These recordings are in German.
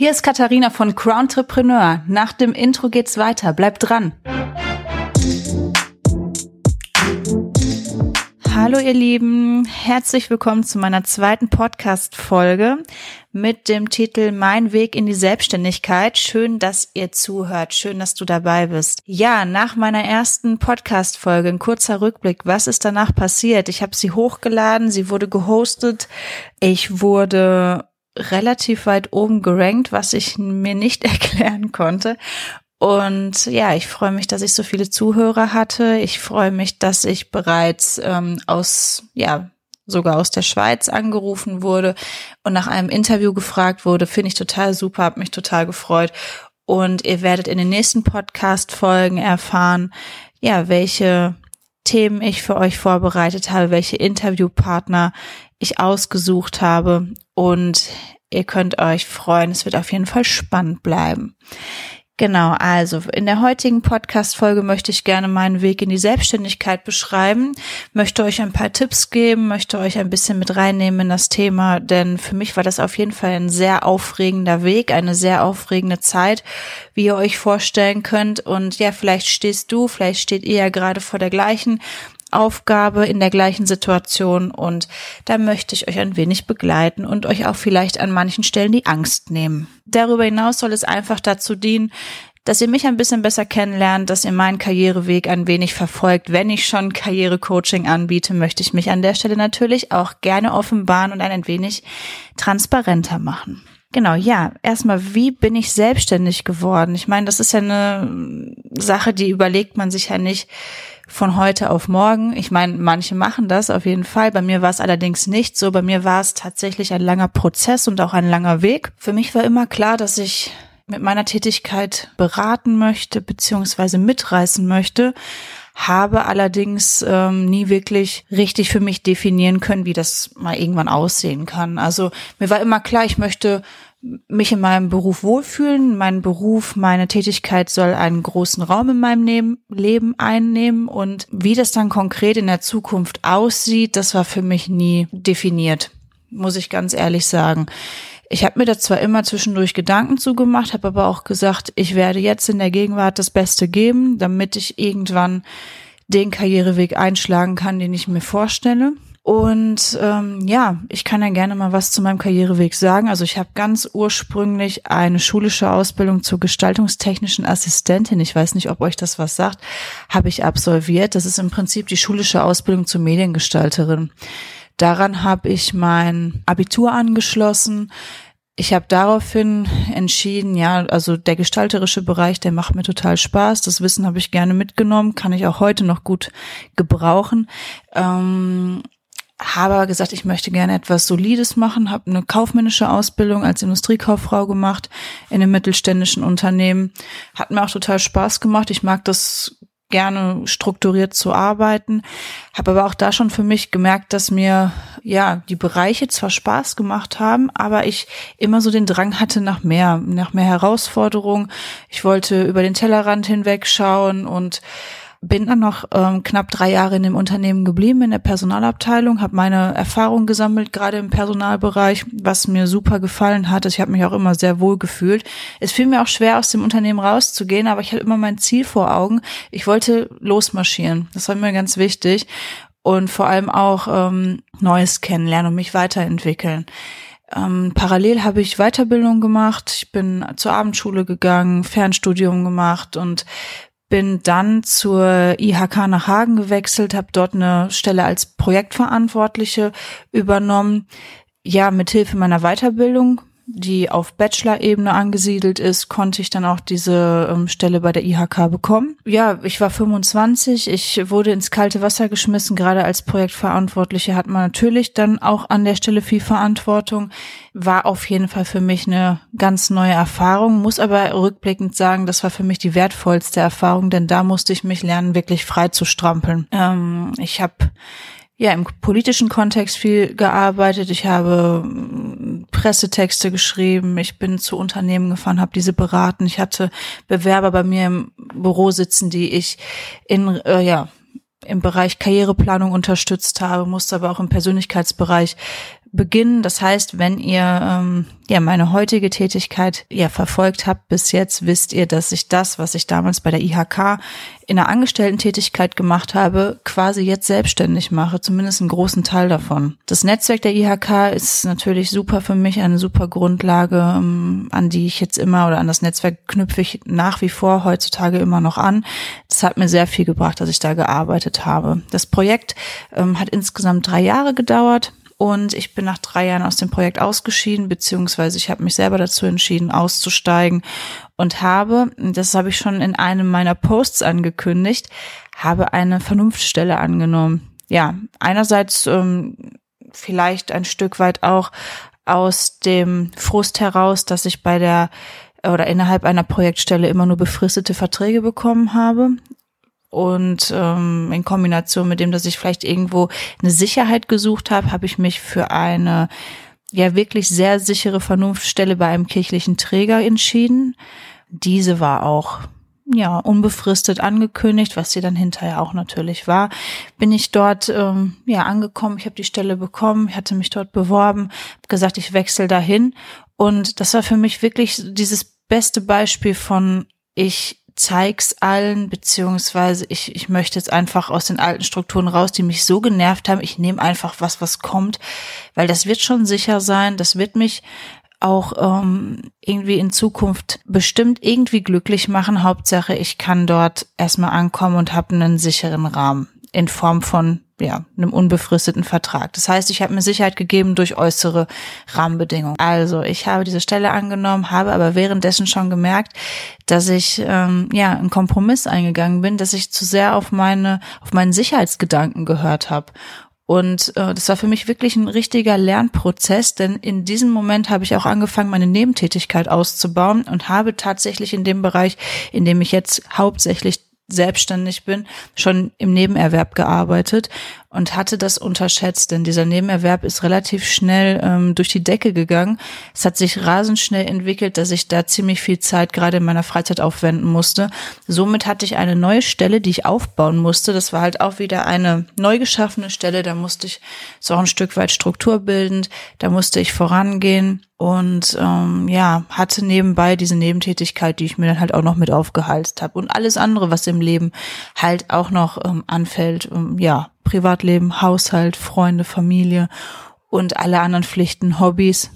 Hier ist Katharina von Crowntrepreneur. Nach dem Intro geht's weiter. Bleibt dran. Hallo ihr Lieben, herzlich willkommen zu meiner zweiten Podcast-Folge mit dem Titel Mein Weg in die Selbstständigkeit. Schön, dass ihr zuhört, schön, dass du dabei bist. Ja, nach meiner ersten Podcast-Folge, ein kurzer Rückblick, was ist danach passiert? Ich habe sie hochgeladen, sie wurde gehostet, ich wurde relativ weit oben gerankt, was ich mir nicht erklären konnte. Und ja, ich freue mich, dass ich so viele Zuhörer hatte. Ich freue mich, dass ich bereits ähm, aus, ja, sogar aus der Schweiz angerufen wurde und nach einem Interview gefragt wurde. Finde ich total super, habe mich total gefreut. Und ihr werdet in den nächsten Podcast-Folgen erfahren, ja, welche Themen ich für euch vorbereitet habe, welche Interviewpartner ich ausgesucht habe. Und ihr könnt euch freuen, es wird auf jeden Fall spannend bleiben. Genau, also in der heutigen Podcast-Folge möchte ich gerne meinen Weg in die Selbstständigkeit beschreiben, möchte euch ein paar Tipps geben, möchte euch ein bisschen mit reinnehmen in das Thema, denn für mich war das auf jeden Fall ein sehr aufregender Weg, eine sehr aufregende Zeit, wie ihr euch vorstellen könnt. Und ja, vielleicht stehst du, vielleicht steht ihr ja gerade vor der gleichen Aufgabe in der gleichen Situation und da möchte ich euch ein wenig begleiten und euch auch vielleicht an manchen Stellen die Angst nehmen. Darüber hinaus soll es einfach dazu dienen, dass ihr mich ein bisschen besser kennenlernt, dass ihr meinen Karriereweg ein wenig verfolgt. Wenn ich schon Karrierecoaching anbiete, möchte ich mich an der Stelle natürlich auch gerne offenbaren und ein wenig transparenter machen. Genau, ja. Erstmal, wie bin ich selbstständig geworden? Ich meine, das ist ja eine Sache, die überlegt man sich ja nicht von heute auf morgen. Ich meine, manche machen das auf jeden Fall. Bei mir war es allerdings nicht so. Bei mir war es tatsächlich ein langer Prozess und auch ein langer Weg. Für mich war immer klar, dass ich mit meiner Tätigkeit beraten möchte, beziehungsweise mitreißen möchte, habe allerdings ähm, nie wirklich richtig für mich definieren können, wie das mal irgendwann aussehen kann. Also mir war immer klar, ich möchte mich in meinem Beruf wohlfühlen. Mein Beruf, meine Tätigkeit soll einen großen Raum in meinem Leben einnehmen und wie das dann konkret in der Zukunft aussieht, das war für mich nie definiert, muss ich ganz ehrlich sagen. Ich habe mir da zwar immer zwischendurch Gedanken zugemacht, habe aber auch gesagt, ich werde jetzt in der Gegenwart das Beste geben, damit ich irgendwann den Karriereweg einschlagen kann, den ich mir vorstelle. Und ähm, ja, ich kann ja gerne mal was zu meinem Karriereweg sagen. Also ich habe ganz ursprünglich eine schulische Ausbildung zur gestaltungstechnischen Assistentin, ich weiß nicht, ob euch das was sagt, habe ich absolviert. Das ist im Prinzip die schulische Ausbildung zur Mediengestalterin. Daran habe ich mein Abitur angeschlossen. Ich habe daraufhin entschieden, ja, also der gestalterische Bereich, der macht mir total Spaß. Das Wissen habe ich gerne mitgenommen, kann ich auch heute noch gut gebrauchen. Ähm, habe aber gesagt, ich möchte gerne etwas Solides machen, habe eine kaufmännische Ausbildung als Industriekauffrau gemacht in einem mittelständischen Unternehmen. Hat mir auch total Spaß gemacht. Ich mag das gerne strukturiert zu arbeiten, habe aber auch da schon für mich gemerkt, dass mir ja die Bereiche zwar Spaß gemacht haben, aber ich immer so den Drang hatte nach mehr, nach mehr Herausforderungen. Ich wollte über den Tellerrand hinwegschauen und bin dann noch ähm, knapp drei Jahre in dem Unternehmen geblieben, in der Personalabteilung, habe meine Erfahrung gesammelt, gerade im Personalbereich, was mir super gefallen hat. Ich habe mich auch immer sehr wohl gefühlt. Es fiel mir auch schwer, aus dem Unternehmen rauszugehen, aber ich hatte immer mein Ziel vor Augen. Ich wollte losmarschieren. Das war mir ganz wichtig. Und vor allem auch ähm, Neues kennenlernen und mich weiterentwickeln. Ähm, parallel habe ich Weiterbildung gemacht. Ich bin zur Abendschule gegangen, Fernstudium gemacht und bin dann zur IHK nach Hagen gewechselt, habe dort eine Stelle als Projektverantwortliche übernommen. Ja, mit Hilfe meiner Weiterbildung die auf Bachelor-Ebene angesiedelt ist, konnte ich dann auch diese ähm, Stelle bei der IHK bekommen. Ja, ich war 25, ich wurde ins kalte Wasser geschmissen. Gerade als Projektverantwortliche hat man natürlich dann auch an der Stelle viel Verantwortung. War auf jeden Fall für mich eine ganz neue Erfahrung, muss aber rückblickend sagen, das war für mich die wertvollste Erfahrung, denn da musste ich mich lernen, wirklich frei zu strampeln. Ähm, ich habe ja im politischen Kontext viel gearbeitet. Ich habe mm, Pressetexte geschrieben. Ich bin zu Unternehmen gefahren, habe diese beraten. Ich hatte Bewerber bei mir im Büro sitzen, die ich in äh, ja im Bereich Karriereplanung unterstützt habe, musste aber auch im Persönlichkeitsbereich beginnen. Das heißt, wenn ihr ähm, ja meine heutige Tätigkeit ja verfolgt habt bis jetzt, wisst ihr, dass ich das, was ich damals bei der IHK in der Angestellten-Tätigkeit gemacht habe, quasi jetzt selbstständig mache, zumindest einen großen Teil davon. Das Netzwerk der IHK ist natürlich super für mich, eine super Grundlage, ähm, an die ich jetzt immer oder an das Netzwerk knüpfe ich nach wie vor heutzutage immer noch an. Das hat mir sehr viel gebracht, dass ich da gearbeitet habe. Das Projekt ähm, hat insgesamt drei Jahre gedauert. Und ich bin nach drei Jahren aus dem Projekt ausgeschieden, beziehungsweise ich habe mich selber dazu entschieden, auszusteigen und habe, das habe ich schon in einem meiner Posts angekündigt, habe eine Vernunftstelle angenommen. Ja, einerseits ähm, vielleicht ein Stück weit auch aus dem Frust heraus, dass ich bei der oder innerhalb einer Projektstelle immer nur befristete Verträge bekommen habe und ähm, in Kombination mit dem, dass ich vielleicht irgendwo eine Sicherheit gesucht habe, habe ich mich für eine ja wirklich sehr sichere Vernunftstelle bei einem kirchlichen Träger entschieden. Diese war auch ja unbefristet angekündigt, was sie dann hinterher auch natürlich war. Bin ich dort ähm, ja angekommen, ich habe die Stelle bekommen, ich hatte mich dort beworben, habe gesagt, ich wechsle dahin und das war für mich wirklich dieses beste Beispiel von ich zeig's allen, beziehungsweise ich, ich möchte jetzt einfach aus den alten Strukturen raus, die mich so genervt haben. Ich nehme einfach was, was kommt, weil das wird schon sicher sein, das wird mich auch ähm, irgendwie in Zukunft bestimmt irgendwie glücklich machen. Hauptsache, ich kann dort erstmal ankommen und habe einen sicheren Rahmen in Form von ja, einem unbefristeten Vertrag. Das heißt, ich habe mir Sicherheit gegeben durch äußere Rahmenbedingungen. Also ich habe diese Stelle angenommen, habe aber währenddessen schon gemerkt, dass ich ähm, ja einen Kompromiss eingegangen bin, dass ich zu sehr auf meine auf meinen Sicherheitsgedanken gehört habe. Und äh, das war für mich wirklich ein richtiger Lernprozess, denn in diesem Moment habe ich auch angefangen, meine Nebentätigkeit auszubauen und habe tatsächlich in dem Bereich, in dem ich jetzt hauptsächlich selbstständig bin, schon im Nebenerwerb gearbeitet und hatte das unterschätzt, denn dieser Nebenerwerb ist relativ schnell ähm, durch die Decke gegangen. Es hat sich rasend schnell entwickelt, dass ich da ziemlich viel Zeit gerade in meiner Freizeit aufwenden musste. Somit hatte ich eine neue Stelle, die ich aufbauen musste. Das war halt auch wieder eine neu geschaffene Stelle. Da musste ich so ein Stück weit strukturbildend, da musste ich vorangehen und ähm, ja, hatte nebenbei diese Nebentätigkeit, die ich mir dann halt auch noch mit aufgehalst habe und alles andere, was im Leben halt auch noch ähm, anfällt, ähm, ja, Privatleben, Haushalt, Freunde, Familie und alle anderen Pflichten, Hobbys.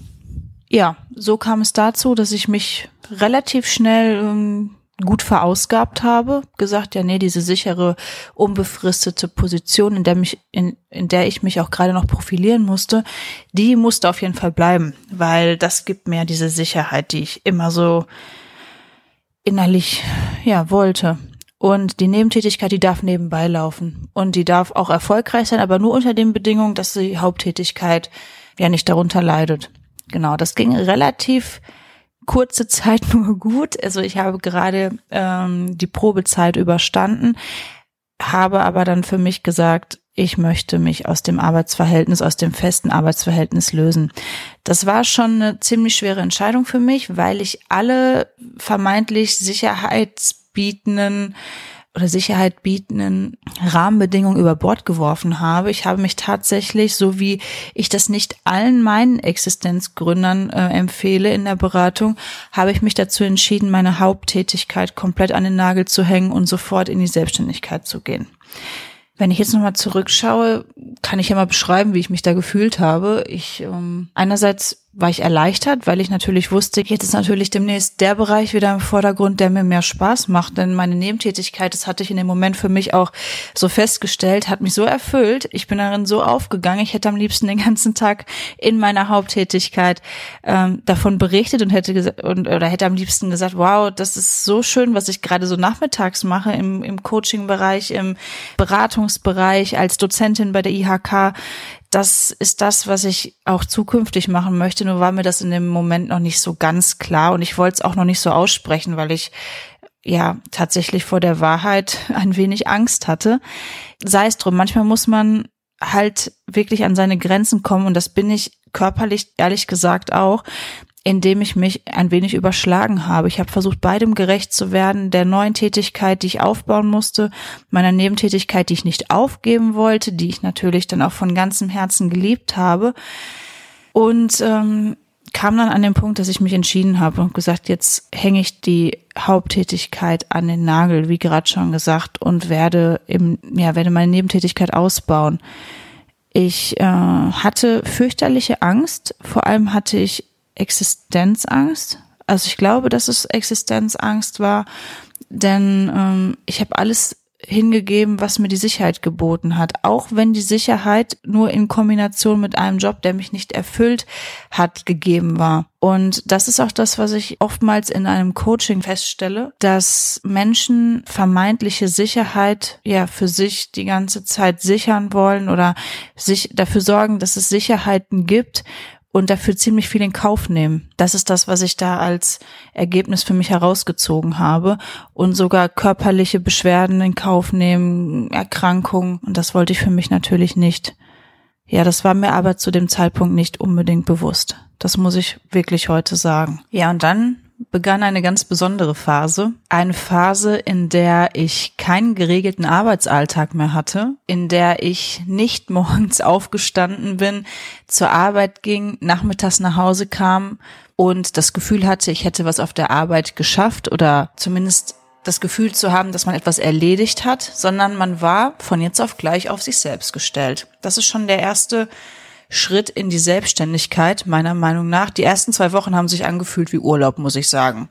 Ja, so kam es dazu, dass ich mich relativ schnell ähm, gut verausgabt habe, gesagt, ja, nee, diese sichere, unbefristete Position, in der mich, in, in der ich mich auch gerade noch profilieren musste, die musste auf jeden Fall bleiben, weil das gibt mir diese Sicherheit, die ich immer so innerlich, ja, wollte. Und die Nebentätigkeit, die darf nebenbei laufen. Und die darf auch erfolgreich sein, aber nur unter den Bedingungen, dass die Haupttätigkeit ja nicht darunter leidet. Genau, das ging relativ kurze Zeit nur gut. Also ich habe gerade ähm, die Probezeit überstanden, habe aber dann für mich gesagt, ich möchte mich aus dem Arbeitsverhältnis, aus dem festen Arbeitsverhältnis lösen. Das war schon eine ziemlich schwere Entscheidung für mich, weil ich alle vermeintlich Sicherheits bietenden oder Sicherheit bietenden Rahmenbedingungen über Bord geworfen habe. Ich habe mich tatsächlich, so wie ich das nicht allen meinen Existenzgründern äh, empfehle in der Beratung, habe ich mich dazu entschieden, meine Haupttätigkeit komplett an den Nagel zu hängen und sofort in die Selbstständigkeit zu gehen. Wenn ich jetzt nochmal zurückschaue, kann ich ja mal beschreiben, wie ich mich da gefühlt habe. Ich ähm, einerseits war ich erleichtert, weil ich natürlich wusste, jetzt ist natürlich demnächst der Bereich wieder im Vordergrund, der mir mehr Spaß macht. Denn meine Nebentätigkeit, das hatte ich in dem Moment für mich auch so festgestellt, hat mich so erfüllt. Ich bin darin so aufgegangen. Ich hätte am liebsten den ganzen Tag in meiner Haupttätigkeit ähm, davon berichtet und hätte und oder hätte am liebsten gesagt, wow, das ist so schön, was ich gerade so nachmittags mache im, im Coaching-Bereich, im Beratungsbereich als Dozentin bei der IHK das ist das, was ich auch zukünftig machen möchte. Nur war mir das in dem Moment noch nicht so ganz klar und ich wollte es auch noch nicht so aussprechen, weil ich ja tatsächlich vor der Wahrheit ein wenig Angst hatte. Sei es drum, manchmal muss man halt wirklich an seine Grenzen kommen und das bin ich körperlich ehrlich gesagt auch indem ich mich ein wenig überschlagen habe. Ich habe versucht, beidem gerecht zu werden, der neuen Tätigkeit, die ich aufbauen musste, meiner Nebentätigkeit, die ich nicht aufgeben wollte, die ich natürlich dann auch von ganzem Herzen geliebt habe. Und ähm, kam dann an den Punkt, dass ich mich entschieden habe und gesagt, jetzt hänge ich die Haupttätigkeit an den Nagel, wie gerade schon gesagt, und werde im, ja, werde meine Nebentätigkeit ausbauen. Ich äh, hatte fürchterliche Angst, vor allem hatte ich Existenzangst. Also ich glaube, dass es Existenzangst war, denn ähm, ich habe alles hingegeben, was mir die Sicherheit geboten hat. Auch wenn die Sicherheit nur in Kombination mit einem Job, der mich nicht erfüllt hat, gegeben war. Und das ist auch das, was ich oftmals in einem Coaching feststelle, dass Menschen vermeintliche Sicherheit ja für sich die ganze Zeit sichern wollen oder sich dafür sorgen, dass es Sicherheiten gibt, und dafür ziemlich viel in Kauf nehmen. Das ist das, was ich da als Ergebnis für mich herausgezogen habe und sogar körperliche Beschwerden in Kauf nehmen, Erkrankungen und das wollte ich für mich natürlich nicht. Ja, das war mir aber zu dem Zeitpunkt nicht unbedingt bewusst. Das muss ich wirklich heute sagen. Ja, und dann begann eine ganz besondere Phase. Eine Phase, in der ich keinen geregelten Arbeitsalltag mehr hatte, in der ich nicht morgens aufgestanden bin, zur Arbeit ging, nachmittags nach Hause kam und das Gefühl hatte, ich hätte was auf der Arbeit geschafft oder zumindest das Gefühl zu haben, dass man etwas erledigt hat, sondern man war von jetzt auf gleich auf sich selbst gestellt. Das ist schon der erste Schritt in die Selbstständigkeit, meiner Meinung nach. Die ersten zwei Wochen haben sich angefühlt wie Urlaub, muss ich sagen.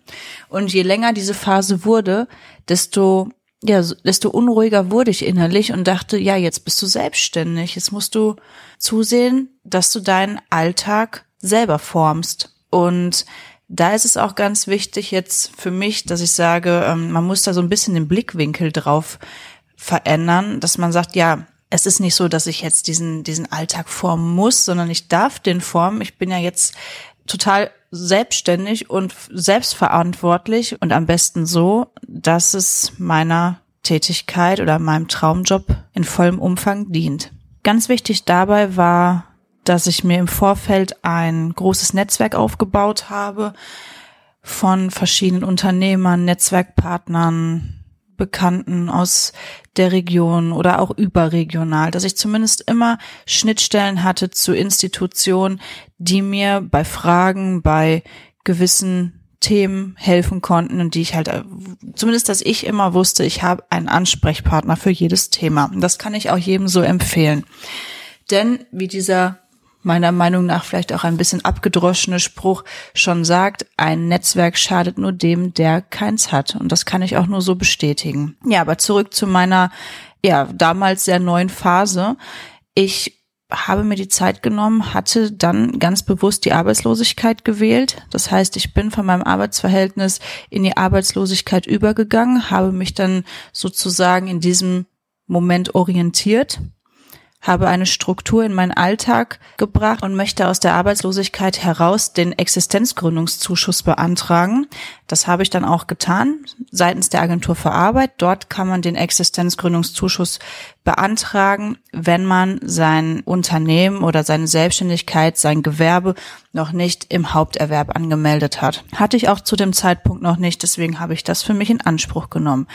Und je länger diese Phase wurde, desto ja, desto unruhiger wurde ich innerlich und dachte, ja, jetzt bist du selbstständig. Jetzt musst du zusehen, dass du deinen Alltag selber formst. Und da ist es auch ganz wichtig jetzt für mich, dass ich sage, ähm, man muss da so ein bisschen den Blickwinkel drauf verändern, dass man sagt, ja, es ist nicht so, dass ich jetzt diesen, diesen Alltag formen muss, sondern ich darf den formen. Ich bin ja jetzt total selbstständig und selbstverantwortlich und am besten so, dass es meiner Tätigkeit oder meinem Traumjob in vollem Umfang dient. Ganz wichtig dabei war, dass ich mir im Vorfeld ein großes Netzwerk aufgebaut habe von verschiedenen Unternehmern, Netzwerkpartnern, Bekannten aus der Region oder auch überregional, dass ich zumindest immer Schnittstellen hatte zu Institutionen, die mir bei Fragen, bei gewissen Themen helfen konnten und die ich halt, zumindest, dass ich immer wusste, ich habe einen Ansprechpartner für jedes Thema. Und das kann ich auch jedem so empfehlen. Denn wie dieser meiner Meinung nach vielleicht auch ein bisschen abgedroschene Spruch schon sagt, ein Netzwerk schadet nur dem, der keins hat. Und das kann ich auch nur so bestätigen. Ja, aber zurück zu meiner, ja, damals sehr neuen Phase. Ich habe mir die Zeit genommen, hatte dann ganz bewusst die Arbeitslosigkeit gewählt. Das heißt, ich bin von meinem Arbeitsverhältnis in die Arbeitslosigkeit übergegangen, habe mich dann sozusagen in diesem Moment orientiert habe eine Struktur in meinen Alltag gebracht und möchte aus der Arbeitslosigkeit heraus den Existenzgründungszuschuss beantragen. Das habe ich dann auch getan seitens der Agentur für Arbeit. Dort kann man den Existenzgründungszuschuss beantragen, wenn man sein Unternehmen oder seine Selbstständigkeit, sein Gewerbe noch nicht im Haupterwerb angemeldet hat. Hatte ich auch zu dem Zeitpunkt noch nicht, deswegen habe ich das für mich in Anspruch genommen.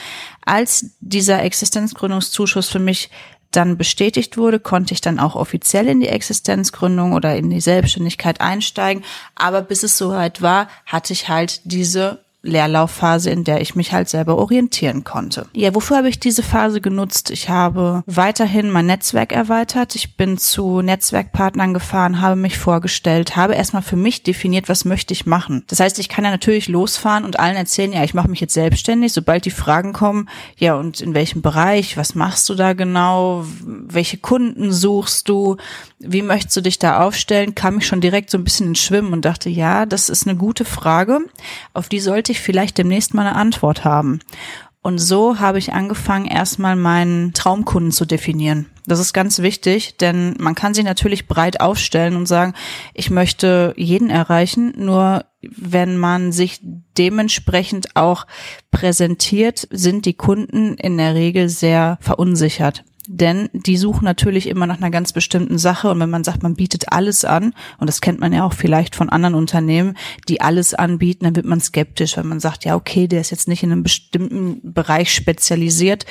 Als dieser Existenzgründungszuschuss für mich dann bestätigt wurde, konnte ich dann auch offiziell in die Existenzgründung oder in die Selbstständigkeit einsteigen. Aber bis es soweit war, hatte ich halt diese Leerlaufphase, in der ich mich halt selber orientieren konnte. Ja, wofür habe ich diese Phase genutzt? Ich habe weiterhin mein Netzwerk erweitert. Ich bin zu Netzwerkpartnern gefahren, habe mich vorgestellt, habe erstmal für mich definiert, was möchte ich machen. Das heißt, ich kann ja natürlich losfahren und allen erzählen, ja, ich mache mich jetzt selbstständig. Sobald die Fragen kommen, ja, und in welchem Bereich, was machst du da genau, welche Kunden suchst du, wie möchtest du dich da aufstellen, kam ich schon direkt so ein bisschen ins Schwimmen und dachte, ja, das ist eine gute Frage. Auf die sollte ich vielleicht demnächst mal eine Antwort haben. Und so habe ich angefangen, erstmal meinen Traumkunden zu definieren. Das ist ganz wichtig, denn man kann sich natürlich breit aufstellen und sagen, ich möchte jeden erreichen, nur wenn man sich dementsprechend auch präsentiert, sind die Kunden in der Regel sehr verunsichert. Denn die suchen natürlich immer nach einer ganz bestimmten Sache und wenn man sagt, man bietet alles an, und das kennt man ja auch vielleicht von anderen Unternehmen, die alles anbieten, dann wird man skeptisch, wenn man sagt, ja, okay, der ist jetzt nicht in einem bestimmten Bereich spezialisiert,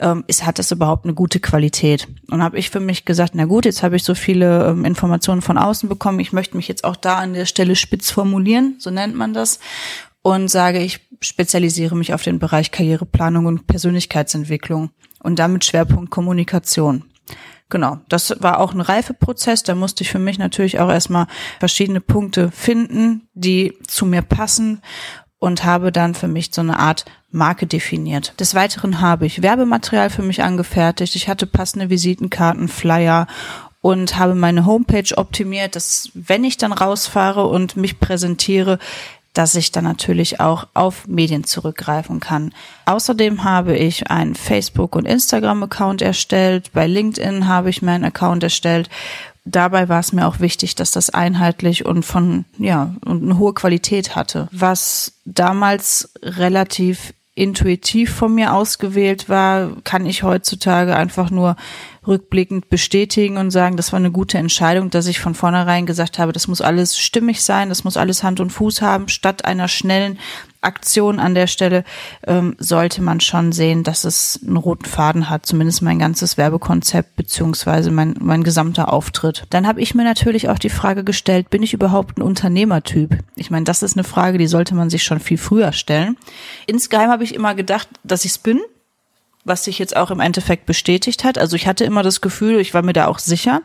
ähm, ist, hat das überhaupt eine gute Qualität? Und habe ich für mich gesagt, na gut, jetzt habe ich so viele ähm, Informationen von außen bekommen, ich möchte mich jetzt auch da an der Stelle spitz formulieren, so nennt man das, und sage, ich spezialisiere mich auf den Bereich Karriereplanung und Persönlichkeitsentwicklung und damit Schwerpunkt Kommunikation. Genau, das war auch ein Reifeprozess. Da musste ich für mich natürlich auch erstmal verschiedene Punkte finden, die zu mir passen und habe dann für mich so eine Art Marke definiert. Des Weiteren habe ich Werbematerial für mich angefertigt. Ich hatte passende Visitenkarten, Flyer und habe meine Homepage optimiert, dass wenn ich dann rausfahre und mich präsentiere, dass ich dann natürlich auch auf Medien zurückgreifen kann. Außerdem habe ich einen Facebook- und Instagram-Account erstellt. Bei LinkedIn habe ich meinen Account erstellt. Dabei war es mir auch wichtig, dass das einheitlich und von, ja, und eine hohe Qualität hatte. Was damals relativ intuitiv von mir ausgewählt war, kann ich heutzutage einfach nur rückblickend bestätigen und sagen, das war eine gute Entscheidung, dass ich von vornherein gesagt habe, das muss alles stimmig sein, das muss alles Hand und Fuß haben, statt einer schnellen Aktion an der Stelle ähm, sollte man schon sehen, dass es einen roten Faden hat, zumindest mein ganzes Werbekonzept beziehungsweise mein, mein gesamter Auftritt. Dann habe ich mir natürlich auch die Frage gestellt, bin ich überhaupt ein Unternehmertyp? Ich meine, das ist eine Frage, die sollte man sich schon viel früher stellen. Insgeheim habe ich immer gedacht, dass ich es bin, was sich jetzt auch im Endeffekt bestätigt hat. Also ich hatte immer das Gefühl, ich war mir da auch sicher.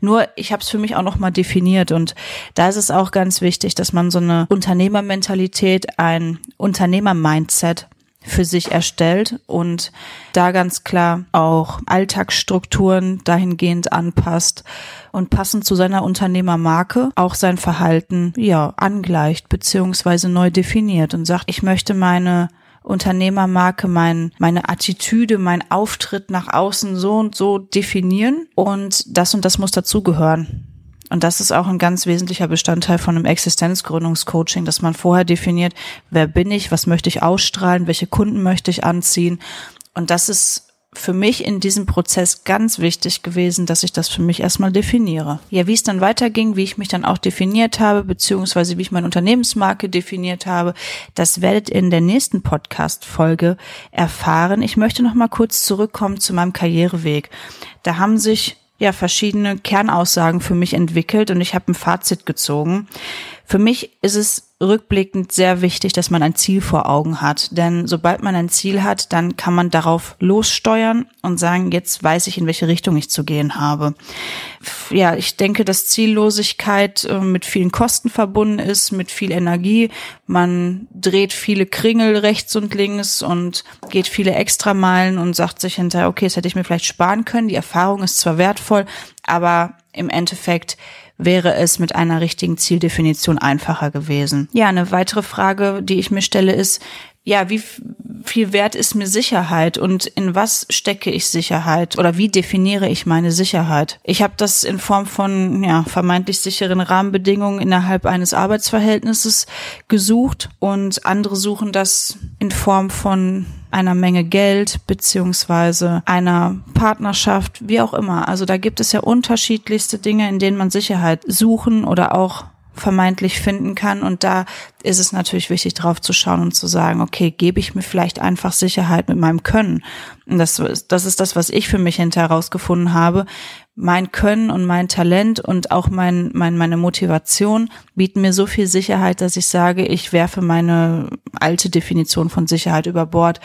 Nur ich habe es für mich auch noch mal definiert und da ist es auch ganz wichtig, dass man so eine Unternehmermentalität, ein Unternehmermindset für sich erstellt und da ganz klar auch Alltagsstrukturen dahingehend anpasst und passend zu seiner Unternehmermarke auch sein Verhalten ja angleicht beziehungsweise neu definiert und sagt, ich möchte meine Unternehmermarke, mein, meine Attitüde, mein Auftritt nach außen so und so definieren und das und das muss dazugehören. Und das ist auch ein ganz wesentlicher Bestandteil von einem Existenzgründungscoaching, dass man vorher definiert, wer bin ich, was möchte ich ausstrahlen, welche Kunden möchte ich anziehen. Und das ist für mich in diesem Prozess ganz wichtig gewesen, dass ich das für mich erstmal definiere. Ja, wie es dann weiterging, wie ich mich dann auch definiert habe, beziehungsweise wie ich meine Unternehmensmarke definiert habe, das werdet ihr in der nächsten Podcast-Folge erfahren. Ich möchte noch mal kurz zurückkommen zu meinem Karriereweg. Da haben sich ja verschiedene Kernaussagen für mich entwickelt und ich habe ein Fazit gezogen. Für mich ist es rückblickend sehr wichtig, dass man ein Ziel vor Augen hat. Denn sobald man ein Ziel hat, dann kann man darauf lossteuern und sagen, jetzt weiß ich, in welche Richtung ich zu gehen habe. Ja, ich denke, dass Ziellosigkeit äh, mit vielen Kosten verbunden ist, mit viel Energie. Man dreht viele Kringel rechts und links und geht viele Extrameilen und sagt sich hinterher, okay, das hätte ich mir vielleicht sparen können. Die Erfahrung ist zwar wertvoll, aber im Endeffekt wäre es mit einer richtigen Zieldefinition einfacher gewesen. Ja, eine weitere Frage, die ich mir stelle, ist, ja, wie viel wert ist mir Sicherheit und in was stecke ich Sicherheit oder wie definiere ich meine Sicherheit? Ich habe das in Form von ja, vermeintlich sicheren Rahmenbedingungen innerhalb eines Arbeitsverhältnisses gesucht und andere suchen das in Form von einer Menge Geld beziehungsweise einer Partnerschaft, wie auch immer. Also da gibt es ja unterschiedlichste Dinge, in denen man Sicherheit suchen oder auch vermeintlich finden kann. Und da ist es natürlich wichtig, drauf zu schauen und zu sagen, okay, gebe ich mir vielleicht einfach Sicherheit mit meinem Können. Und das, das ist das, was ich für mich hinterher herausgefunden habe. Mein Können und mein Talent und auch mein, mein, meine Motivation bieten mir so viel Sicherheit, dass ich sage, ich werfe meine alte Definition von Sicherheit über Bord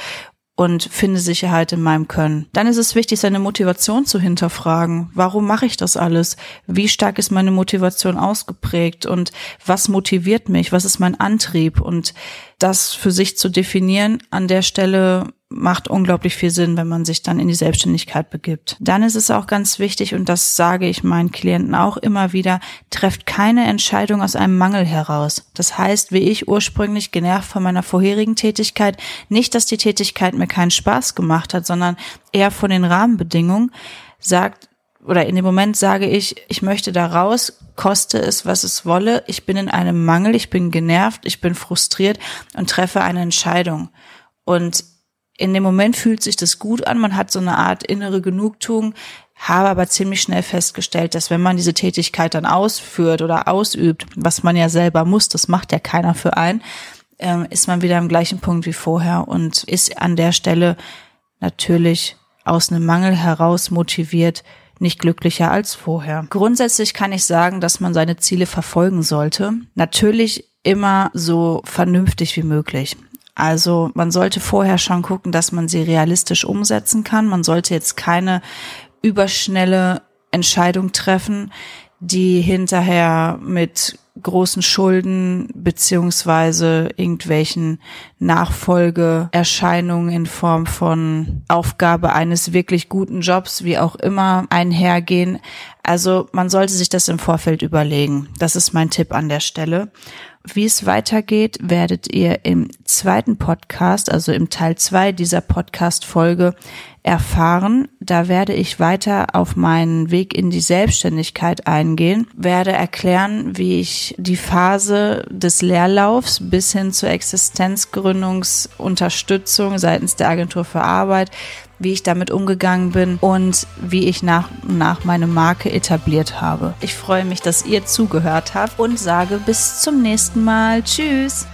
und finde Sicherheit in meinem Können. Dann ist es wichtig, seine Motivation zu hinterfragen. Warum mache ich das alles? Wie stark ist meine Motivation ausgeprägt und was motiviert mich? Was ist mein Antrieb? Und das für sich zu definieren an der Stelle macht unglaublich viel Sinn, wenn man sich dann in die Selbstständigkeit begibt. Dann ist es auch ganz wichtig, und das sage ich meinen Klienten auch immer wieder, trefft keine Entscheidung aus einem Mangel heraus. Das heißt, wie ich ursprünglich genervt von meiner vorherigen Tätigkeit, nicht, dass die Tätigkeit mir keinen Spaß gemacht hat, sondern eher von den Rahmenbedingungen, sagt, oder in dem Moment sage ich, ich möchte da raus, koste es, was es wolle, ich bin in einem Mangel, ich bin genervt, ich bin frustriert und treffe eine Entscheidung. Und in dem Moment fühlt sich das gut an, man hat so eine Art innere Genugtuung, habe aber ziemlich schnell festgestellt, dass wenn man diese Tätigkeit dann ausführt oder ausübt, was man ja selber muss, das macht ja keiner für einen, ähm, ist man wieder am gleichen Punkt wie vorher und ist an der Stelle natürlich aus einem Mangel heraus motiviert, nicht glücklicher als vorher. Grundsätzlich kann ich sagen, dass man seine Ziele verfolgen sollte. Natürlich immer so vernünftig wie möglich. Also man sollte vorher schon gucken, dass man sie realistisch umsetzen kann. Man sollte jetzt keine überschnelle Entscheidung treffen, die hinterher mit großen Schulden beziehungsweise irgendwelchen Nachfolgeerscheinungen in Form von Aufgabe eines wirklich guten Jobs, wie auch immer, einhergehen. Also man sollte sich das im Vorfeld überlegen. Das ist mein Tipp an der Stelle. Wie es weitergeht, werdet ihr im zweiten Podcast, also im Teil zwei dieser Podcast-Folge erfahren. Da werde ich weiter auf meinen Weg in die Selbstständigkeit eingehen, werde erklären, wie ich die Phase des Leerlaufs bis hin zur Existenzgründungsunterstützung seitens der Agentur für Arbeit, wie ich damit umgegangen bin und wie ich nach und nach meine Marke etabliert habe. Ich freue mich, dass ihr zugehört habt und sage bis zum nächsten Mal. Tschüss!